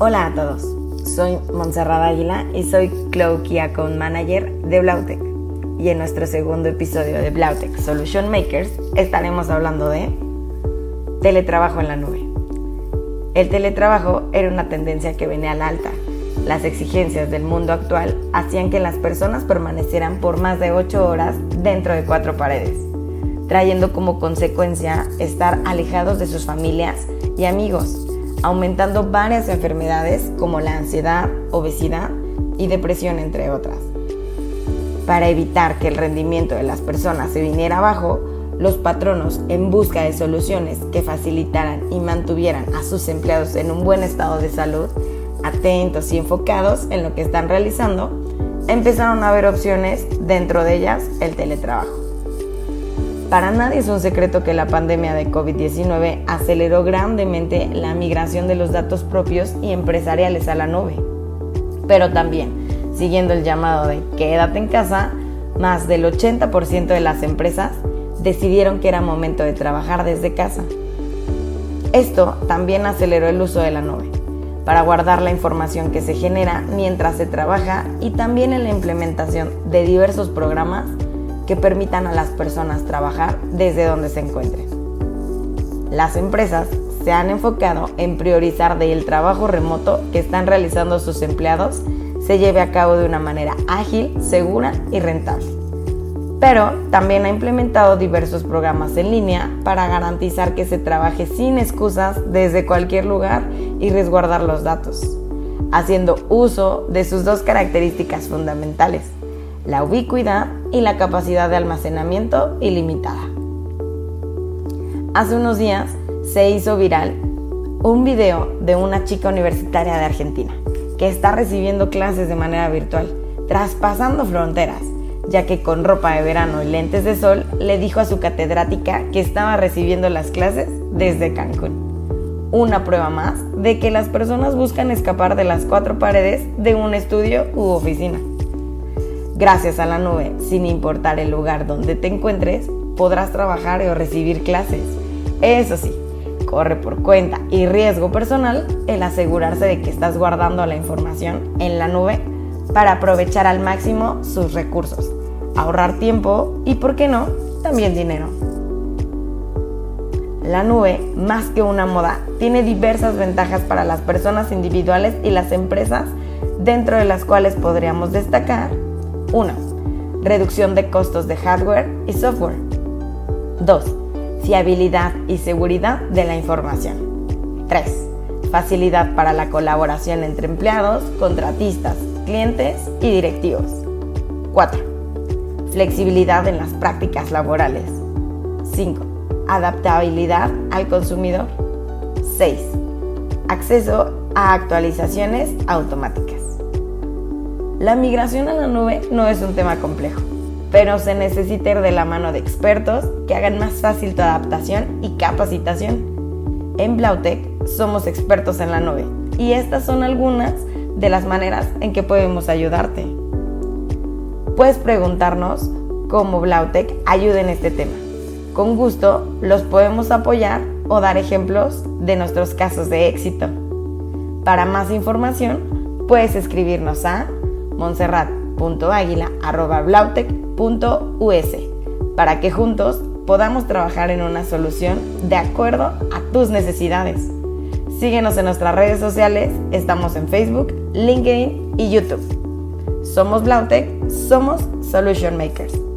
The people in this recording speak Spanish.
Hola a todos, soy Montserrat Águila y soy Cloud Key Account Manager de Blautech. Y en nuestro segundo episodio de Blautech Solution Makers estaremos hablando de teletrabajo en la nube. El teletrabajo era una tendencia que venía al alta. Las exigencias del mundo actual hacían que las personas permanecieran por más de 8 horas dentro de cuatro paredes, trayendo como consecuencia estar alejados de sus familias y amigos aumentando varias enfermedades como la ansiedad, obesidad y depresión, entre otras. Para evitar que el rendimiento de las personas se viniera abajo, los patronos, en busca de soluciones que facilitaran y mantuvieran a sus empleados en un buen estado de salud, atentos y enfocados en lo que están realizando, empezaron a ver opciones, dentro de ellas el teletrabajo. Para nadie es un secreto que la pandemia de COVID-19 aceleró grandemente la migración de los datos propios y empresariales a la nube. Pero también, siguiendo el llamado de quédate en casa, más del 80% de las empresas decidieron que era momento de trabajar desde casa. Esto también aceleró el uso de la nube para guardar la información que se genera mientras se trabaja y también en la implementación de diversos programas que permitan a las personas trabajar desde donde se encuentren. Las empresas se han enfocado en priorizar de el trabajo remoto que están realizando sus empleados se lleve a cabo de una manera ágil, segura y rentable. Pero también ha implementado diversos programas en línea para garantizar que se trabaje sin excusas desde cualquier lugar y resguardar los datos, haciendo uso de sus dos características fundamentales, la ubicuidad y la capacidad de almacenamiento ilimitada. Hace unos días se hizo viral un video de una chica universitaria de Argentina que está recibiendo clases de manera virtual, traspasando fronteras, ya que con ropa de verano y lentes de sol le dijo a su catedrática que estaba recibiendo las clases desde Cancún. Una prueba más de que las personas buscan escapar de las cuatro paredes de un estudio u oficina. Gracias a la nube, sin importar el lugar donde te encuentres, podrás trabajar o recibir clases. Eso sí, corre por cuenta y riesgo personal el asegurarse de que estás guardando la información en la nube para aprovechar al máximo sus recursos, ahorrar tiempo y, por qué no, también dinero. La nube, más que una moda, tiene diversas ventajas para las personas individuales y las empresas, dentro de las cuales podríamos destacar 1. Reducción de costos de hardware y software. 2. Fiabilidad y seguridad de la información. 3. Facilidad para la colaboración entre empleados, contratistas, clientes y directivos. 4. Flexibilidad en las prácticas laborales. 5. Adaptabilidad al consumidor. 6. Acceso a actualizaciones automáticas. La migración a la nube no es un tema complejo, pero se necesita ir de la mano de expertos que hagan más fácil tu adaptación y capacitación. En Blautech somos expertos en la nube y estas son algunas de las maneras en que podemos ayudarte. Puedes preguntarnos cómo Blautech ayuda en este tema. Con gusto los podemos apoyar o dar ejemplos de nuestros casos de éxito. Para más información, puedes escribirnos a montserrat.aguila.blautec.us para que juntos podamos trabajar en una solución de acuerdo a tus necesidades. Síguenos en nuestras redes sociales, estamos en Facebook, LinkedIn y YouTube. Somos Blautec, somos Solution Makers.